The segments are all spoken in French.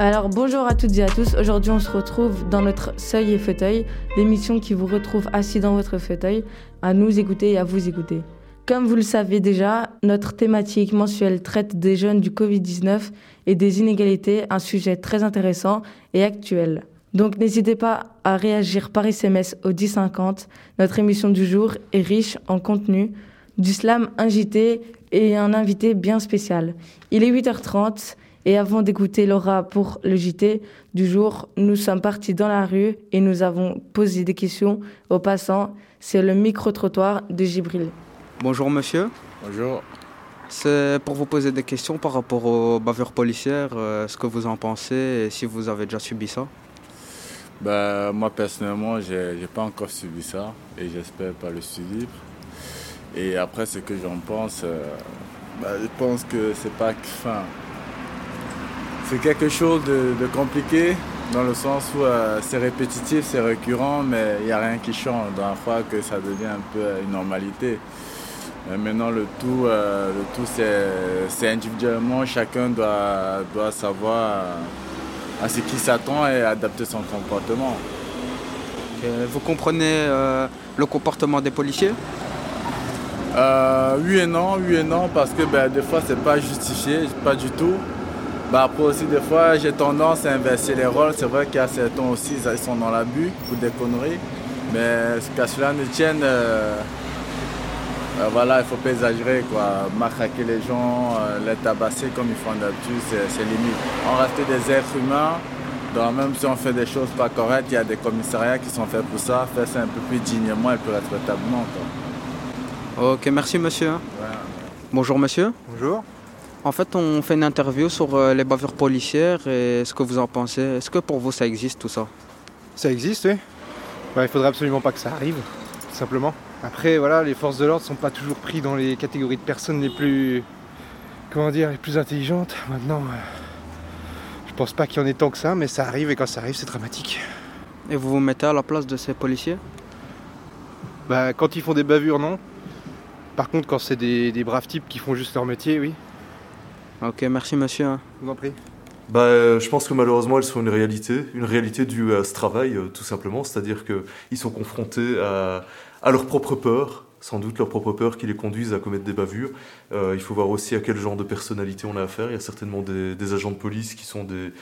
Alors bonjour à toutes et à tous. Aujourd'hui, on se retrouve dans notre Seuil et Fauteuil, l'émission qui vous retrouve assis dans votre fauteuil, à nous écouter et à vous écouter. Comme vous le savez déjà, notre thématique mensuelle traite des jeunes du Covid-19 et des inégalités, un sujet très intéressant et actuel. Donc n'hésitez pas à réagir par SMS au 1050. Notre émission du jour est riche en contenu, du slam invité et un invité bien spécial. Il est 8h30 et avant d'écouter Laura pour le JT du jour, nous sommes partis dans la rue et nous avons posé des questions aux passants. C'est le micro-trottoir de Gibril. Bonjour monsieur. Bonjour. C'est pour vous poser des questions par rapport aux bavures policières, euh, ce que vous en pensez et si vous avez déjà subi ça. Bah, moi personnellement, j'ai n'ai pas encore subi ça et j'espère pas le subir. Et après, ce que j'en pense, euh, bah, je pense que c'est pas. Enfin, c'est quelque chose de, compliqué dans le sens où euh, c'est répétitif, c'est récurrent, mais il n'y a rien qui change. Dans la fois que ça devient un peu une normalité. maintenant, le tout, euh, le tout c'est individuellement, chacun doit, doit savoir à ce qui s'attend et adapter son comportement. Vous comprenez le comportement des policiers? Euh, oui et non, oui et non, parce que ben, des fois c'est pas justifié, pas du tout. Ben, après aussi des fois j'ai tendance à inverser les rôles. C'est vrai qu'il y a certains aussi, ils sont dans l'abus pour des conneries. Mais qu'à cela ne tienne, euh, euh, voilà, il faut pas exagérer quoi. Matraquer les gens, les tabasser comme ils font d'habitude, c'est limite. On reste des êtres humains. Donc même si on fait des choses pas correctes, il y a des commissariats qui sont faits pour ça, faire ça un peu plus dignement et plus respectablement. Ok, merci monsieur. Bonjour monsieur. Bonjour. En fait, on fait une interview sur euh, les bavures policières et ce que vous en pensez. Est-ce que pour vous ça existe tout ça? Ça existe, oui. Bah, il faudrait absolument pas que ça arrive, tout simplement. Après, voilà, les forces de l'ordre sont pas toujours pris dans les catégories de personnes les plus, comment dire, les plus intelligentes. Maintenant, euh, je pense pas qu'il y en ait tant que ça, mais ça arrive et quand ça arrive, c'est dramatique. Et vous vous mettez à la place de ces policiers? Bah, quand ils font des bavures, non. Par contre, quand c'est des, braves types qui font juste leur métier, oui. Ok, merci monsieur. vous en prie. Bah, euh, je pense que malheureusement, elles sont une réalité, une réalité due à ce travail, euh, tout simplement. C'est-à-dire qu'ils sont confrontés à, leur propre peur, sans doute leur propre peur qui les conduisent à commettre des bavures. Euh, il faut voir aussi à quel genre de personnalité on a affaire. Il y a certainement des, agents de police qui sont des,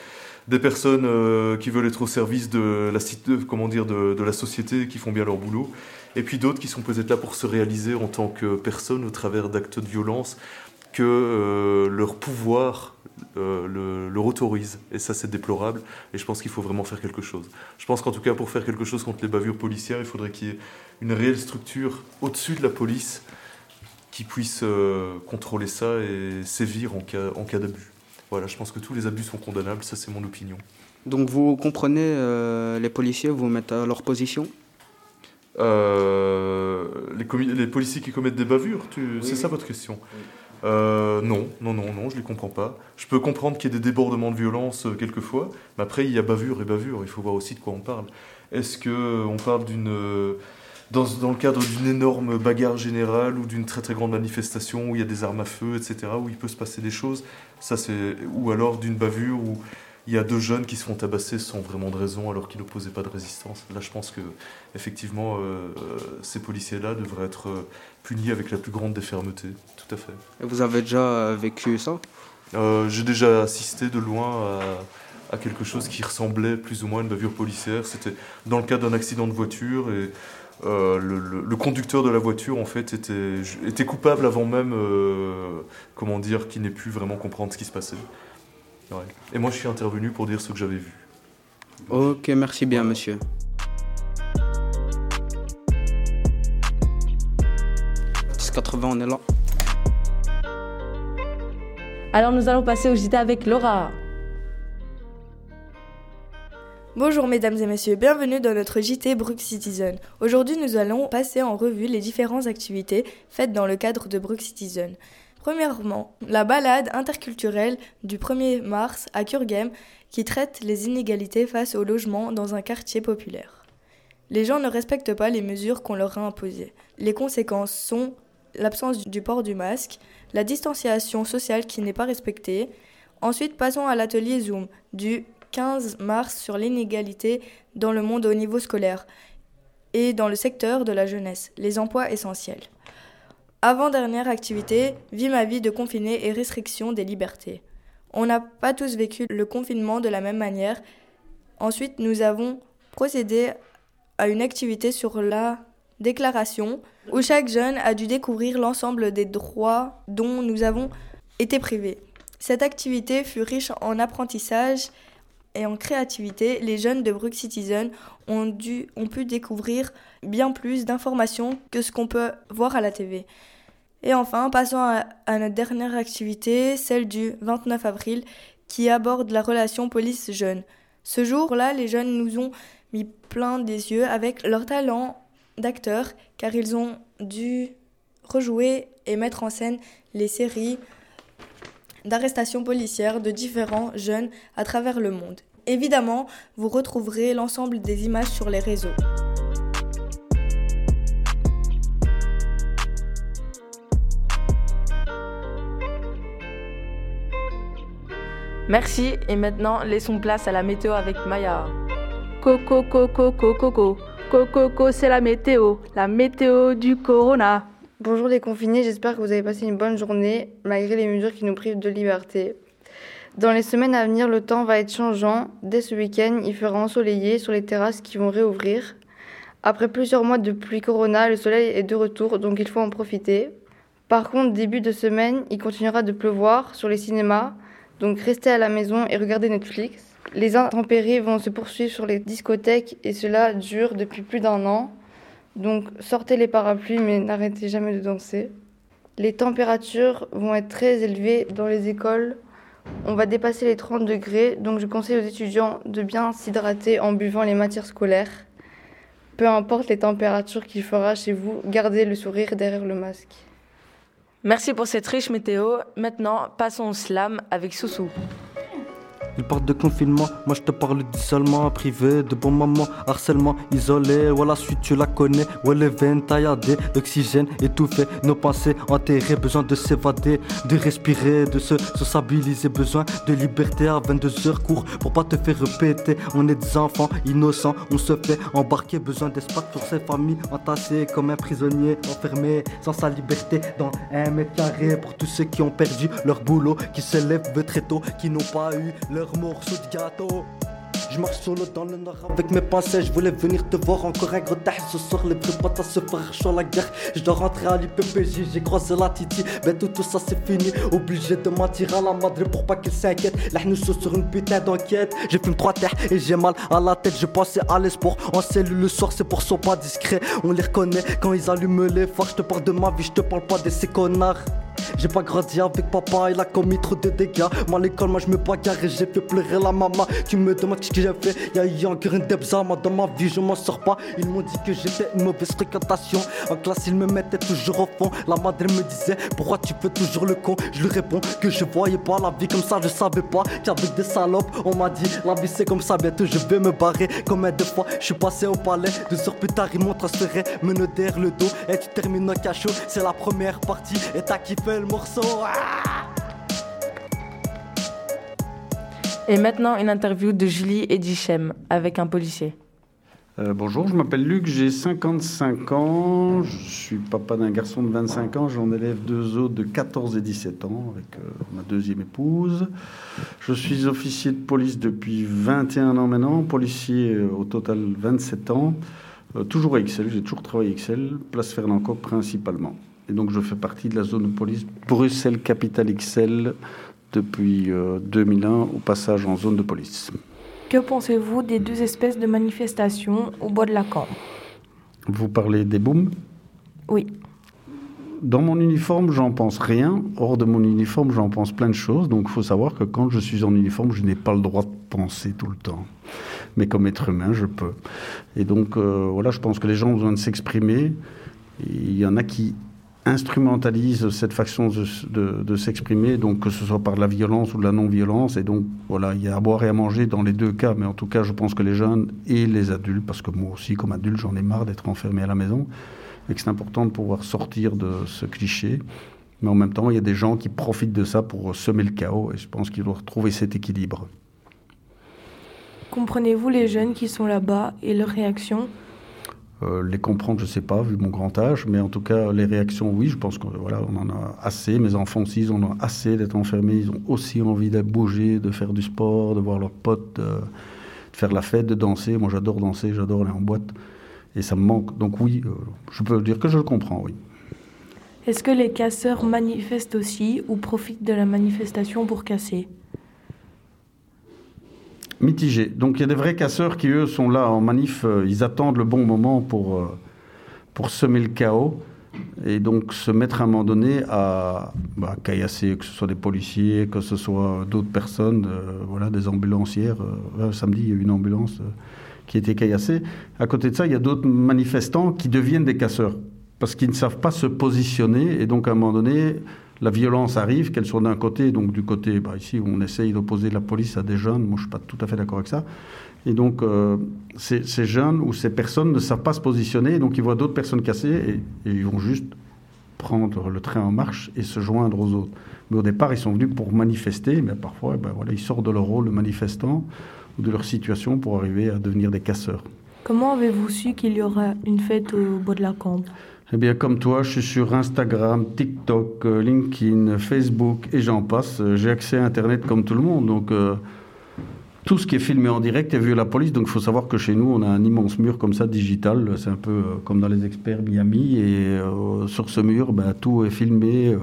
des personnes qui veulent être au service de la, comment dire, de, de la société, qui font bien leur boulot et puis d'autres qui sont peut-être là pour se réaliser en tant que personne au travers d'actes de violence que euh, leur pouvoir euh, le, leur autorise. Et ça, c'est déplorable. Et je pense qu'il faut vraiment faire quelque chose. Je pense qu'en tout cas, pour faire quelque chose contre les bavures policières, il faudrait qu'il y ait une réelle structure au-dessus de la police qui puisse euh, contrôler ça et sévir en cas, en cas d'abus. Voilà, je pense que tous les abus sont condamnables, ça c'est mon opinion. Donc vous comprenez les policiers, vous mettez à leur position? Euh, les, les, policiers qui commettent des bavures, c'est ça votre question? Euh, non, non, non, non, je les comprends pas. Je peux comprendre qu'il y ait des débordements de violence euh, quelquefois, mais après il y a bavure et bavure, il faut voir aussi de quoi on parle. Est-ce qu'on parle d'une dans, dans, le cadre d'une énorme bagarre générale ou d'une très très grande manifestation où il y a des armes à feu, etc., où il peut se passer des choses, ça c'est ou alors d'une bavure où il y a deux jeunes qui se font tabasser sans vraiment de raison alors qu'ils n'opposaient pas de résistance. Là, je pense que effectivement, euh, ces policiers-là devraient être euh, punis avec la plus grande des fermetés. Tout à fait. Et vous avez déjà euh, vécu ça? J'ai déjà assisté de loin à, quelque chose qui ressemblait plus ou moins à une bavure policière. C'était dans le cadre d'un accident de voiture et le, conducteur de la voiture en fait était, était coupable avant même, comment dire, qu'il n'ait pu vraiment comprendre ce qui se passait. Et moi, je suis intervenu pour dire ce que j'avais vu. Ok, merci bien, monsieur. « 80, on est là. Alors, nous allons passer au JT avec Laura. Bonjour mesdames et messieurs, bienvenue dans notre JT Brook Citizen. Aujourd'hui nous allons passer en revue les différentes activités faites dans le cadre de Brook Citizen. Premièrement, la balade interculturelle du 1er mars à Kurgem qui traite les inégalités face au logement dans un quartier populaire. Les gens ne respectent pas les mesures qu'on leur a imposées. Les conséquences sont l'absence du port du masque, la distanciation sociale qui n'est pas respectée, Ensuite, passons à l'atelier Zoom du 15 mars sur l'inégalité dans le monde au niveau scolaire et dans le secteur de la jeunesse, les emplois essentiels. Avant-dernière activité, vie ma vie de confiné et restriction des libertés. On n'a pas tous vécu le confinement de la même manière. Ensuite, nous avons procédé à une activité sur la déclaration où chaque jeune a dû découvrir l'ensemble des droits dont nous avons été privés. Cette activité fut riche en apprentissage et en créativité. Les jeunes de Brook Citizen ont, pu découvrir bien plus d'informations que ce qu'on peut voir à la TV. Et enfin, passons à, notre dernière activité, celle du 29 avril, qui aborde la relation police-jeune. Ce jour-là, les jeunes nous ont mis plein des yeux avec leur talent d'acteurs, car ils ont dû rejouer et mettre en scène les séries d'arrestations policières de différents jeunes à travers le monde. Évidemment, vous retrouverez l'ensemble des images sur les réseaux. Merci et maintenant laissons place à la météo avec Maya. Coco coco coco coco coco c'est la météo, la météo du corona. Bonjour les confinés, j'espère que vous avez passé une bonne journée malgré les mesures qui nous privent de liberté. Dans les semaines à venir, le temps va être changeant. Dès ce week-end, il fera ensoleillé sur les terrasses qui vont réouvrir. Après plusieurs mois de pluie corona, le soleil est de retour, donc il faut en profiter. Par contre, début de semaine, il continuera de pleuvoir sur les cinémas, donc restez à la maison et regardez Netflix. Les intempéries vont se poursuivre sur les discothèques et cela dure depuis plus d'un an. Donc sortez les parapluies mais n'arrêtez jamais de danser. Les températures vont être très élevées dans les écoles. On va dépasser les 30 degrés, donc je conseille aux étudiants de bien s'hydrater en buvant les matières scolaires. Peu importe les températures qu'il fera chez vous, gardez le sourire derrière le masque. Merci pour cette riche météo. Maintenant, passons au slam avec Soussou. Ils parlent de confinement, moi je te parle d'isolement privé, de bon moment, harcèlement, isolé. Ouais, la suite tu la connais, ouais, les veines tailladées, l'oxygène étouffé, nos pensées enterrées, besoin de s'évader, de respirer, de se sociabiliser, besoin de liberté à 22 heures court pour pas te faire répéter. On est des enfants innocents, on se fait embarquer, besoin d'espace pour ses familles entassées comme un prisonnier enfermé sans sa liberté dans un mètre carré. Pour tous ceux qui ont perdu leur boulot, qui se lèvent très tôt, qui n'ont pas eu leur morceau de gâteau. Je marche solo dans le nord avec mes pensées. Je voulais venir te voir encore un gros tâche. Ce soir, les vrais potes à se faire chaud la guerre. Je dois rentrer à l'IPPJ. J'ai croisé la Titi. Ben tout, tout ça c'est fini. Obligé de mentir à la madre pour pas qu'elle s'inquiète. Là, nous sommes sur une putain d'enquête. J'ai fait trois terres et j'ai mal à la tête. Je pensais à l'espoir. En cellule le soir, c'est pour son pas discret. On les reconnaît quand ils allument les phares. Je te parle de ma vie, je te parle pas de ces connards. J'ai pas grandi avec papa, il a commis trop de dégâts. Moi, à l'école, moi, je me bagarre et j'ai fait pleurer la maman. Tu me demandes ce que j'ai fait, y'a eu encore une debza. Moi, dans ma vie, je m'en sors pas. Ils m'ont dit que j'étais une mauvaise fréquentation. En classe, ils me mettaient toujours au fond. La madre me disait, pourquoi tu fais toujours le con? Je lui réponds que je voyais pas la vie comme ça, je savais pas qu'avec des salopes, on m'a dit, la vie c'est comme ça, bientôt je vais me barrer. Combien de fois je suis passé au palais, deux heures plus tard, ils m'ont transféré, me derrière le dos. Et tu termines au cachot, c'est la première partie. Et t'as kiffé le morceau. Ah Et maintenant, une interview de Julie Edichem avec un policier. Euh, bonjour, je m'appelle Luc, j'ai 55 ans, je suis papa d'un garçon de 25 ans, j'en élève deux autres de 14 et 17 ans avec euh, ma deuxième épouse. Je suis officier de police depuis 21 ans maintenant, policier euh, au total 27 ans, euh, toujours à Excel, j'ai toujours travaillé à Excel, place Fernand-Coq principalement. Et donc je fais partie de la zone de police Bruxelles Capitale XL depuis euh, 2001 au passage en zone de police. Que pensez-vous des deux espèces de manifestations au bois de la Cambre Vous parlez des booms? Oui. Dans mon uniforme, j'en pense rien. Hors de mon uniforme, j'en pense plein de choses. Donc il faut savoir que quand je suis en uniforme, je n'ai pas le droit de penser tout le temps. Mais comme être humain, je peux. Et donc euh, voilà, je pense que les gens ont besoin de s'exprimer. Il y en a qui instrumentalise cette façon de, s'exprimer, donc que ce soit par la violence ou de la non-violence. Et donc, voilà, il y a à boire et à manger dans les deux cas. Mais en tout cas, je pense que les jeunes et les adultes, parce que moi aussi, comme adulte, j'en ai marre d'être enfermé à la maison, et que c'est important de pouvoir sortir de ce cliché Mais en même temps, il y a des gens qui profitent de ça pour semer le chaos et je pense qu'il doit retrouver cet équilibre. Comprenez-vous les jeunes qui sont là-bas et leurs réactions euh, les comprendre, je ne sais pas, vu mon grand âge, mais en tout cas, les réactions, oui, je pense qu'on voilà, on en a assez. Mes enfants aussi, ils en ont assez d'être enfermés. Ils ont aussi envie de bouger, de faire du sport, de voir leurs potes, de, faire la fête, de danser. Moi, j'adore danser, j'adore aller en boîte. Et ça me manque. Donc oui, euh, je peux dire que je le comprends, oui. Est-ce que les casseurs manifestent aussi ou profitent de la manifestation pour casser? Mitigé. Donc il y a des vrais casseurs qui, eux, sont là en manif, euh, ils attendent le bon moment pour, euh, pour semer le chaos et donc se mettre à un moment donné à bah, caillasser, que ce soit des policiers, que ce soit d'autres personnes, euh, voilà, des ambulancières. samedi, il y a eu une ambulance qui était caillassée. À côté de ça, il y a d'autres manifestants qui deviennent des casseurs parce qu'ils ne savent pas se positionner et donc à un moment donné, la violence arrive, qu'elle soit d'un côté, donc du côté, bah, ici, où on essaye d'opposer la police à des jeunes, moi je ne suis pas tout à fait d'accord avec ça. Et donc, euh, ces, jeunes ou ces personnes ne savent pas se positionner, donc ils voient d'autres personnes cassées et, ils vont juste prendre le train en marche et se joindre aux autres. Mais au départ, ils sont venus pour manifester, mais parfois, eh ben, voilà, ils sortent de leur rôle de manifestant ou de leur situation pour arriver à devenir des casseurs. Comment avez-vous su qu'il y aura une fête au bois de la Cambre eh bien, comme toi, je suis sur Instagram, TikTok, euh, LinkedIn, Facebook et j'en passe. Euh, j'ai accès à Internet comme tout le monde. Donc, euh, tout ce qui est filmé en direct est vu à la police. Donc, il faut savoir que chez nous, on a un immense mur comme ça, digital. C'est un peu comme dans les experts Miami. Et sur ce mur, ben, tout est filmé.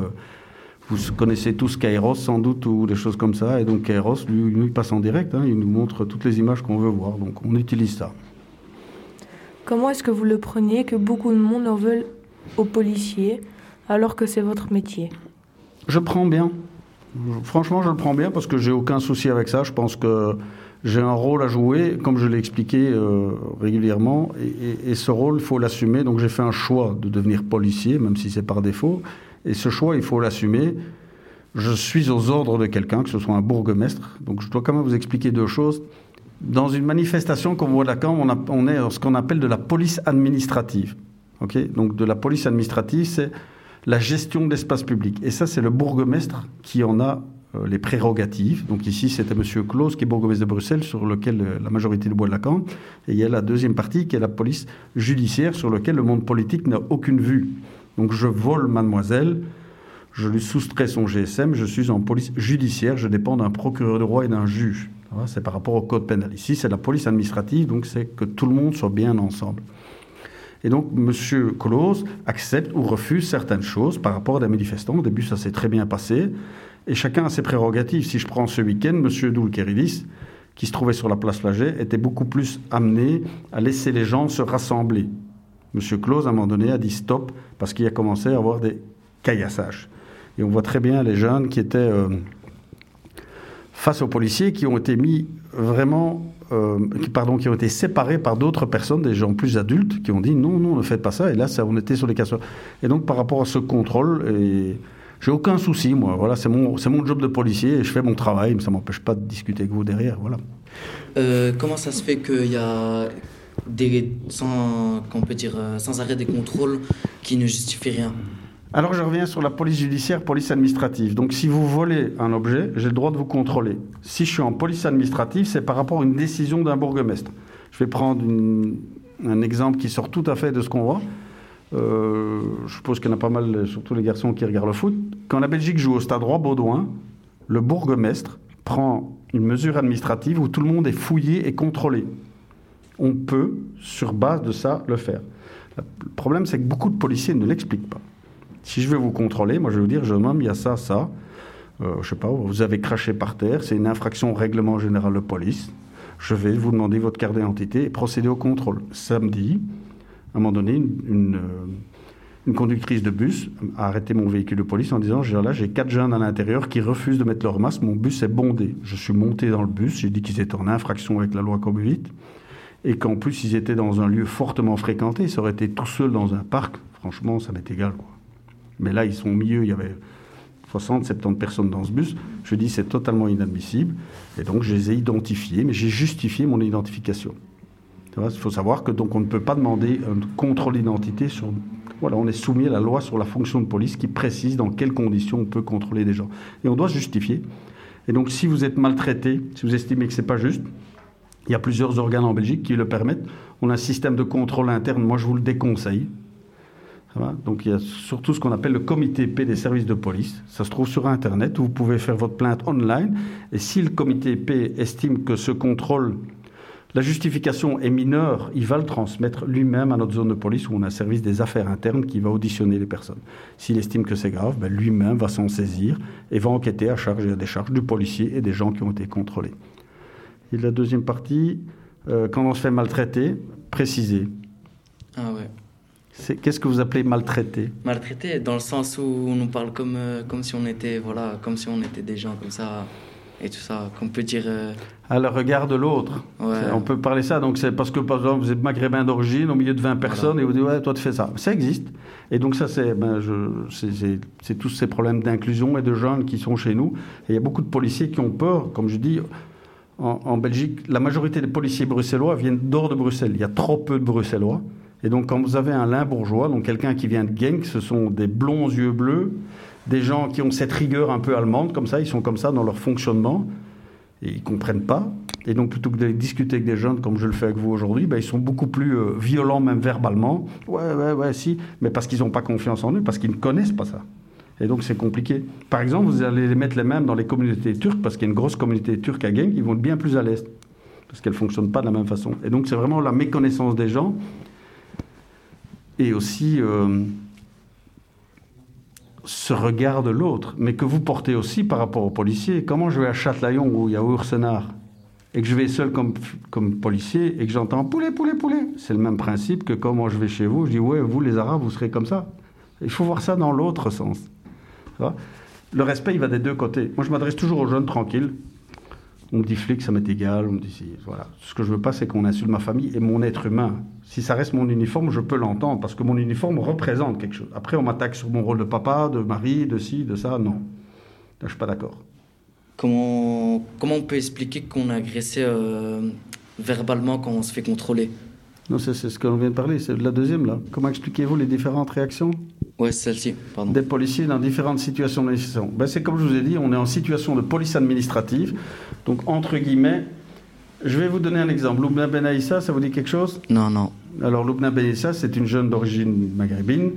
vous connaissez tous Kairos, sans doute, ou des choses comme ça. Et donc, Kairos, lui, il passe en direct. Hein. il nous montre toutes les images qu'on veut voir. Donc, on utilise ça. Comment est-ce que vous le prenez que beaucoup de monde en veulent aux policiers alors que c'est votre métier? Je prends bien. Franchement, je le prends bien parce que j'ai aucun souci avec ça. Je pense que j'ai un rôle à jouer, comme je l'ai expliqué euh, régulièrement, et, ce rôle, il faut l'assumer. Donc j'ai fait un choix de devenir policier, même si c'est par défaut, et ce choix, il faut l'assumer. Je suis aux ordres de quelqu'un, que ce soit un bourgmestre. Donc je dois quand même vous expliquer deux choses. Dans une manifestation comme voit Lacan, on, on est ce qu'on appelle de la police administrative. Donc de la police administrative, c'est la gestion de l'espace public. Et ça, c'est le bourgmestre qui en a euh, les prérogatives. Donc ici, c'était M. Claus, qui est bourgmestre de Bruxelles, sur lequel euh, la majorité du bois de Lacan. Et il y a la deuxième partie, qui est la police judiciaire, sur laquelle le monde politique n'a aucune vue. Donc je vole mademoiselle, je lui soustrais son GSM, je suis en police judiciaire, je dépends d'un procureur de roi et d'un juge. C'est par rapport au code pénal. Ici, c'est la police administrative, donc c'est que tout le monde soit bien ensemble. Et donc, M. Colos accepte ou refuse certaines choses par rapport à des manifestants. Au début, ça s'est très bien passé. Et chacun a ses prérogatives. Si je prends ce week-end, M. Doulkeridis, qui se trouvait sur la place Flagey, était beaucoup plus amené à laisser les gens se rassembler. M. Claus, à un moment donné, a dit stop parce qu'il a commencé à avoir des caillassages. Et on voit très bien les jeunes qui étaient euh, face aux policiers, qui ont été mis vraiment euh, qui, pardon, qui ont été séparés par d'autres personnes, des gens plus adultes, qui ont dit non, non, ne faites pas ça. Et là, ça, on était sur les casseurs. Et donc, par rapport à ce contrôle, j'ai aucun souci, moi. Voilà, c'est mon, c'est mon job de policier et je fais mon travail, mais ça m'empêche pas de discuter avec vous derrière. Voilà. Euh, comment ça se fait qu'il y a des, sans, peut dire, euh, sans arrêt des contrôles qui ne justifient rien? Alors je reviens sur la police judiciaire, police administrative. Donc si vous volez un objet, j'ai le droit de vous contrôler. Si je suis en police administrative, c'est par rapport à une décision d'un bourgmestre. Je vais prendre un exemple qui sort tout à fait de ce qu'on voit. Euh, je suppose qu'il y en a pas mal, surtout les garçons qui regardent le foot. Quand la Belgique joue au stade Roi-Baudouin, le bourgmestre prend une mesure administrative où tout le monde est fouillé et contrôlé. On peut, sur base de ça, le faire. Le problème, c'est que beaucoup de policiers ne l'expliquent pas. Si je vais vous contrôler, moi je vais vous dire, jeune homme, il y a ça, ça. Euh, je sais pas, vous avez craché par terre, c'est une infraction au règlement général de police. Je vais vous demander votre carte d'identité et procéder au contrôle. Samedi, à un moment donné, une, une, conductrice de bus a arrêté mon véhicule de police en disant là, j'ai quatre jeunes à l'intérieur qui refusent de mettre leur masque, mon bus est bondé. Je suis monté dans le bus, j'ai dit qu'ils étaient en infraction avec la loi Conduite et qu'en plus ils étaient dans un lieu fortement fréquenté. Ça aurait été tout seul dans un parc, franchement, ça m'est égal. Quoi. Mais là, ils sont au milieu, il y avait 60, 70 personnes dans ce bus. Je dis c'est totalement inadmissible. Et donc, je les ai identifiés, mais j'ai justifié mon identification. Il faut savoir que donc on ne peut pas demander un contrôle d'identité sur Voilà, on est soumis à la loi sur la fonction de police qui précise dans quelles conditions on peut contrôler des gens. Et on doit se justifier. Et donc, si vous êtes maltraité, si vous estimez que c'est pas juste, il y a plusieurs organes en Belgique qui le permettent. On a un système de contrôle interne. Moi, je vous le déconseille. Donc, il y a surtout ce qu'on appelle le comité P des services de police. Ça se trouve sur Internet. Vous pouvez faire votre plainte online. Et si le comité P estime que ce contrôle, la justification est mineure, il va le transmettre lui-même à notre zone de police où on a un service des affaires internes qui va auditionner les personnes. S'il estime que c'est grave, ben, lui-même va s'en saisir et va enquêter à charge et à décharge du policier et des gens qui ont été contrôlés. Et la deuxième partie, euh, quand on se fait maltraiter, préciser. Ah ouais. Qu'est-ce que vous appelez maltraiter Maltraité dans le sens où on nous parle comme, euh, comme si on était voilà comme si on était des gens comme ça et tout ça qu'on peut dire euh, À le regard de l'autre. Ouais. On peut parler ça. Donc c'est parce que par exemple vous êtes maghrébin d'origine au milieu de 20 personnes et vous dites ouais toi tu fais ça. Ça existe. Et donc ça c'est ben, c'est, tous ces problèmes d'inclusion et de jeunes qui sont chez nous. Et il y a beaucoup de policiers qui ont peur, comme je dis. En, en Belgique, la majorité des policiers bruxellois viennent d'hors de Bruxelles. Il y a trop peu de Bruxellois. Et donc, quand vous avez un limbourgeois, donc quelqu'un qui vient de Genk, ce sont des blonds yeux bleus, des gens qui ont cette rigueur un peu allemande, comme ça, ils sont comme ça dans leur fonctionnement, et ils comprennent pas. Et donc, plutôt que de discuter avec des jeunes, comme je le fais avec vous aujourd'hui, ben, ils sont beaucoup plus euh, violents, même verbalement. Ouais, ouais, ouais, si, mais parce qu'ils n'ont pas confiance en eux, parce qu'ils ne connaissent pas ça. Et donc, c'est compliqué. Par exemple, vous allez les mettre les mêmes dans les communautés turques, parce qu'il y a une grosse communauté turque à Genk, ils vont être bien plus à l'est, parce qu'elles ne fonctionnent pas de la même façon. Et donc, c'est vraiment la méconnaissance des gens et aussi euh, ce regard de l'autre, mais que vous portez aussi par rapport aux policiers. Comment je vais à Châtelaillon où il y a Ursenard et que je vais seul comme, comme policier et que j'entends poulet, poulet, poulet? C'est le même principe que quand moi je vais chez vous, je dis ouais, vous les Arabes, vous serez comme ça. Il faut voir ça dans l'autre sens. Le respect, il va des deux côtés. Moi, je m'adresse toujours aux jeunes tranquilles. On me dit flic, ça m'est égal. On dit voilà. Ce que je veux pas, c'est qu'on insulte ma famille et mon être humain. Si ça reste mon uniforme, je peux l'entendre parce que mon uniforme représente quelque chose. Après, on m'attaque sur mon rôle de papa, de mari, de ci, de ça. Non, Là, je suis pas d'accord. comment comment on peut expliquer qu'on est agressé euh, verbalement quand on se fait contrôler? Non, c'est ce que l'on vient de parler. C'est la deuxième là. Comment expliquez-vous les différentes réactions Ouais, celle-ci, pardon. des policiers dans différentes situations de. Ben, c'est comme je vous ai dit, on est en situation de police administrative. Donc, entre guillemets, je vais vous donner un exemple. Loubna Benaïssa, ça vous dit quelque chose? Non, non. Alors, Loubna Benaïssa, c'est une jeune d'origine maghrébine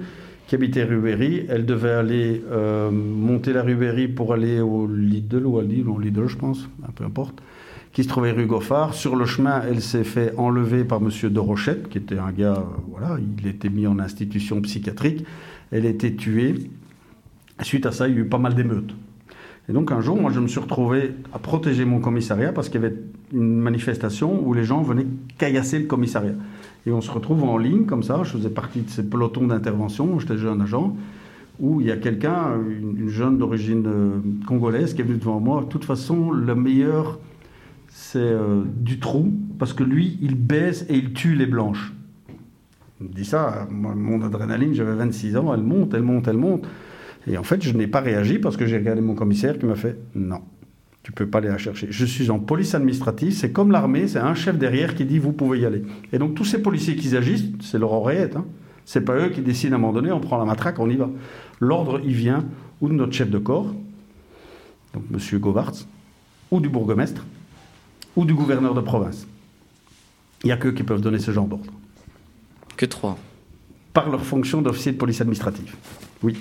qui habitait rue Berry. Elle devait aller euh, monter la rue Berry pour aller au Lidl ou à Lidl, au Lidl, je pense, peu importe, qui se trouvait rue Goffard. Sur le chemin, elle s'est fait enlever par monsieur de Rochette, qui était un gars, euh, voilà, il était mis en institution psychiatrique. Elle a été tuée. Suite à ça, il y a eu pas mal d'émeutes. Et donc un jour, moi, je me suis retrouvé à protéger mon commissariat parce qu'il y avait une manifestation où les gens venaient caillasser le commissariat. Et on se retrouve en ligne comme ça. Je faisais partie de ces pelotons d'intervention. J'étais jeune agent où il y a quelqu'un, une, une jeune d'origine euh, congolaise, qui est venue devant moi. De toute façon, le meilleur, c'est euh, du trou parce que lui, il baise et il tue les blanches. Il me dit ça, mon adrénaline, j'avais 26 ans, elle monte, elle monte, elle monte. Et en fait, je n'ai pas réagi parce que j'ai regardé mon commissaire qui m'a fait non, tu peux pas aller la chercher. Je suis en police administrative, c'est comme l'armée, c'est un chef derrière qui dit vous pouvez y aller. Et donc tous ces policiers qui agissent, c'est leur oreillette. Hein. C'est pas eux qui décident à un moment donné, on prend la matraque, on y va. L'ordre, il vient ou de notre chef de corps, donc Monsieur Govartz, ou du bourgmestre, ou du gouverneur de province. Il n'y a qu'eux qui peuvent donner ce genre d'ordre. Que trois. Par leur fonction d'officier de police administrative. Oui.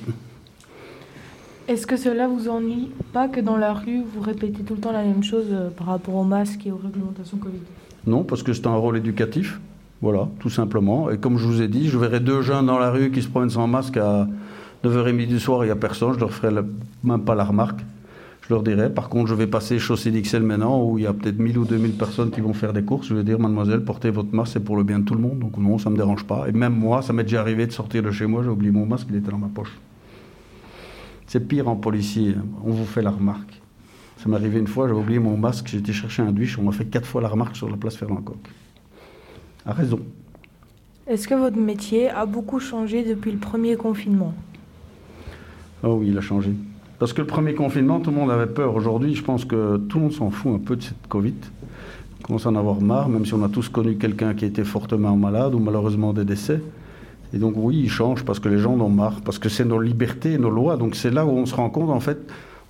Est-ce que cela vous ennuie pas que dans la rue, vous répétez tout le temps la même chose euh, par rapport aux masques et aux réglementations Covid? Non, parce que c'est un rôle éducatif. Voilà, tout simplement. Et comme je vous ai dit, je verrai deux jeunes dans la rue qui se promènent sans masque à 9h30 du soir, il n'y a personne, je leur ferai même pas la remarque. Je leur dirai, par contre, je vais passer chaussée d'Ixelles maintenant, où il y a peut-être 1000 ou 2000 personnes qui vont faire des courses. Je vais dire, mademoiselle, portez votre masque, c'est pour le bien de tout le monde. Donc non, ça ne me dérange pas. Et même moi, ça m'est déjà arrivé de sortir de chez moi, j'ai oublié mon masque, il était dans ma poche. C'est pire en policier, hein. on vous fait la remarque. Ça m'est arrivé une fois, j'avais oublié mon masque, été chercher un duche, on m'a fait quatre fois la remarque sur la place Fernand-Coq. A raison. Est-ce que votre métier a beaucoup changé depuis le premier confinement? Oh oui, il a changé. Parce que le premier confinement, tout le monde avait peur. Aujourd'hui, je pense que tout le monde s'en fout un peu de cette Covid. On commence à en avoir marre, même si on a tous connu quelqu'un qui était fortement malade ou malheureusement des décès. Et donc oui, ils changent parce que les gens en ont marre, parce que c'est nos libertés, nos lois. Donc c'est là où on se rend compte, en fait,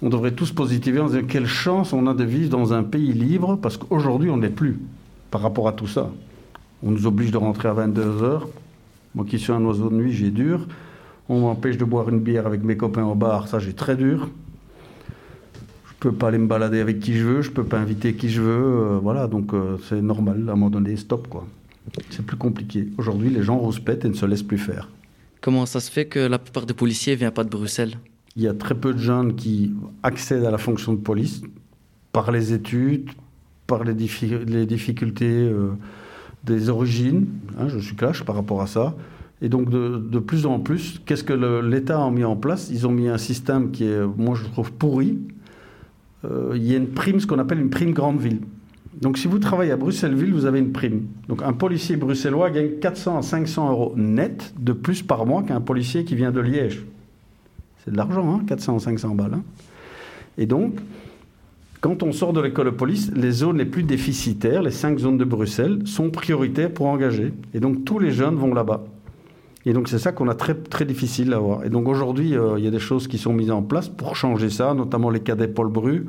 on devrait tous positiver en disant quelle chance on a de vivre dans un pays libre, parce qu'aujourd'hui on n'est plus par rapport à tout ça. On nous oblige de rentrer à 22 heures. Moi qui suis un oiseau de nuit, j'ai dur. On m'empêche de boire une bière avec mes copains au bar, ça j'ai très dur. Je peux pas aller me balader avec qui je veux, je peux pas inviter qui je veux, euh, voilà, donc euh, c'est normal, à un moment donné, stop quoi. C'est plus compliqué. Aujourd'hui, les gens rouspètent et ne se laissent plus faire. Comment ça se fait que la plupart des policiers ne viennent pas de Bruxelles? Il y a très peu de jeunes qui accèdent à la fonction de police par les études, par les, difficultés euh, des origines. Hein, je suis cash par rapport à ça. Et donc, de, plus en plus, qu'est-ce que l'État a mis en place? Ils ont mis un système qui est, moi, je trouve pourri. Euh, il y a une prime, ce qu'on appelle une prime grande ville. Donc, si vous travaillez à Bruxelles-Ville, vous avez une prime. Donc, un policier bruxellois gagne 400 à 500 euros net de plus par mois qu'un policier qui vient de Liège. C'est de l'argent, hein, 400 à 500 balles. Hein. Et donc, quand on sort de l'école de police, les zones les plus déficitaires, les cinq zones de Bruxelles, sont prioritaires pour engager. Et donc, tous les jeunes vont là-bas. Et donc c'est ça qu'on a très, très difficile à voir. Et donc aujourd'hui, euh, il y a des choses qui sont mises en place pour changer ça, notamment les cadets Paul Bru.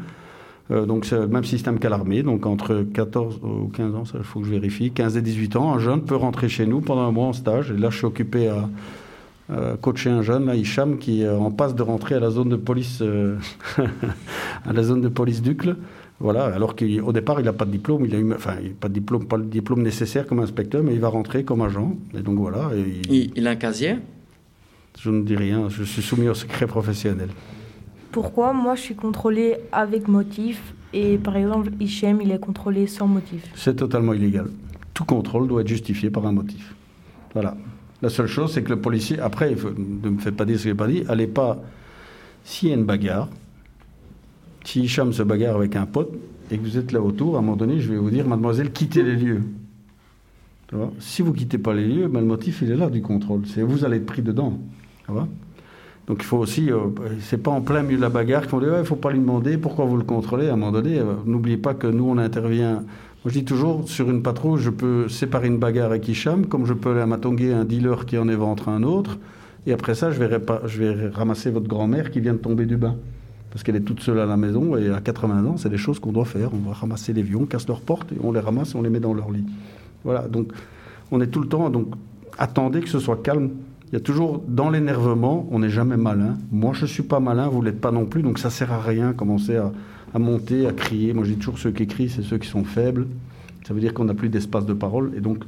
Euh, donc c'est le même système qu'à l'armée. Donc entre 14 ou 15 ans, il faut que je vérifie, 15 et 18 ans, un jeune peut rentrer chez nous pendant un mois en stage. Et là, je suis occupé à, coacher un jeune, là, Hicham, qui en passe de rentrer à la zone de police, euh, à la zone de police d'Ucle. Voilà, alors qu'au départ, il n'a pas de diplôme, il a eu, enfin, pas de diplôme, pas le diplôme nécessaire comme inspecteur, mais il va rentrer comme agent. Et donc voilà. il, a un casier? Je ne dis rien, je suis soumis au secret professionnel. Pourquoi? Moi je suis contrôlé avec motif et par exemple Hichem il est contrôlé sans motif C'est totalement illégal. Tout contrôle doit être justifié par un motif. Voilà. La seule chose, c'est que le policier, après, ne me faites pas dire ce qu'il n'a pas dit, allez pas, s'il y a une bagarre, si Hicham se bagarre avec un pote et que vous êtes là autour, à un moment donné, je vais vous dire, mademoiselle, quittez les lieux. si vous quittez pas les lieux, ben, le motif, il est là du contrôle. C'est vous allez être pris dedans. donc il faut aussi, euh, c'est pas en plein milieu de la bagarre qu'on dit, il ne faut pas lui demander pourquoi vous le contrôlez? À un moment donné, euh, n'oubliez pas que nous, on intervient. Moi, je dis toujours, sur une patrouille, je peux séparer une bagarre avec Hicham, comme je peux aller à Matonguer un dealer qui en évente un autre. Et après ça, je vais ramasser votre grand-mère qui vient de tomber du bain parce qu'elle est toute seule à la maison et à 80 ans, c'est des choses qu'on doit faire. On va ramasser les vieux, on casse leurs portes on les ramasse et on les met dans leur lit. Voilà, donc on est tout le temps, donc attendez que ce soit calme. Il y a toujours dans l'énervement, on n'est jamais malin. Moi, je ne suis pas malin, vous ne l'êtes pas non plus, donc ça sert à rien commencer à, monter, à crier. Moi, dis toujours ceux qui crient, c'est ceux qui sont faibles. Ça veut dire qu'on n'a plus d'espace de parole et donc.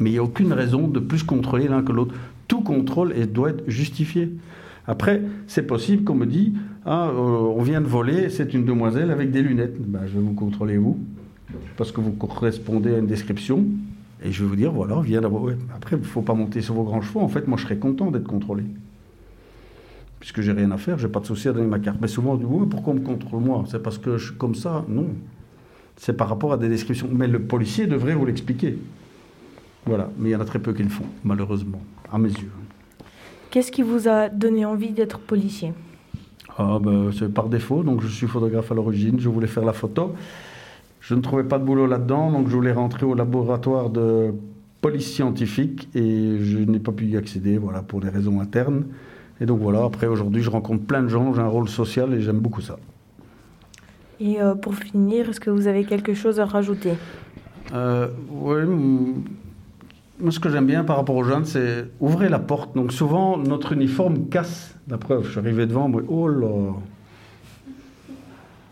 Mais il n'y a aucune raison de plus contrôler l'un que l'autre. Tout contrôle et doit être justifié. Après, c'est possible qu'on me dit ah, euh, on vient de voler, c'est une demoiselle avec des lunettes. Ben, je vais vous contrôler, vous, parce que vous correspondez à une description. Et je vais vous dire voilà, on vient d'avoir. Après, il ne faut pas monter sur vos grands chevaux. En fait, moi, je serais content d'être contrôlé. Puisque j'ai rien à faire, j'ai pas de souci à donner ma carte. Mais souvent, on dit oui, pourquoi on me contrôle moi? C'est parce que je suis comme ça Non. C'est par rapport à des descriptions. Mais le policier devrait vous l'expliquer. Voilà. Mais il y en a très peu qui le font, malheureusement, à mes yeux. Qu'est-ce qui vous a donné envie d'être policier? Ah, ben, C'est par défaut, donc je suis photographe à l'origine, je voulais faire la photo. Je ne trouvais pas de boulot là-dedans, donc je voulais rentrer au laboratoire de police scientifique et je n'ai pas pu y accéder voilà, pour des raisons internes. Et donc voilà, après aujourd'hui je rencontre plein de gens, j'ai un rôle social et j'aime beaucoup ça. Et euh, pour finir, est-ce que vous avez quelque chose à rajouter? Euh, Oui, moi, ce que j'aime bien par rapport aux jeunes, c'est ouvrir la porte. Donc souvent, notre uniforme casse. La preuve, je suis arrivé devant, moi, oh là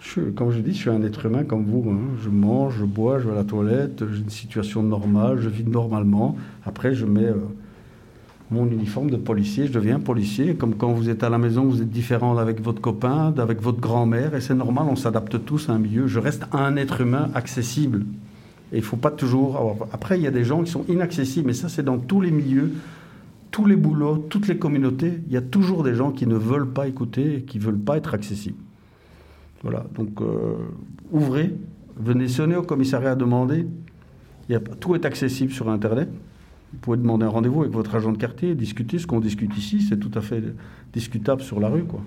je, Comme je dis, je suis un être humain comme vous. Hein. Je mange, je bois, je vais à la toilette, j'ai une situation normale, je vis normalement. Après, je mets euh, mon uniforme de policier, je deviens policier. Comme quand vous êtes à la maison, vous êtes différent avec votre copain, avec votre grand-mère, et c'est normal, on s'adapte tous à un milieu. Je reste un être humain accessible. Et il ne faut pas toujours. après, il y a des gens qui sont inaccessibles, mais ça, c'est dans tous les milieux, tous les boulots, toutes les communautés. Il y a toujours des gens qui ne veulent pas écouter et qui ne veulent pas être accessibles. Voilà. Donc, euh, ouvrez, venez sonner au commissariat à demander. Il y a, tout est accessible sur Internet. Vous pouvez demander un rendez-vous avec votre agent de quartier, discuter. Ce qu'on discute ici, c'est tout à fait discutable sur la rue. Quoi.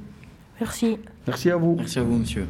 Merci. Merci à vous. Merci à vous, monsieur.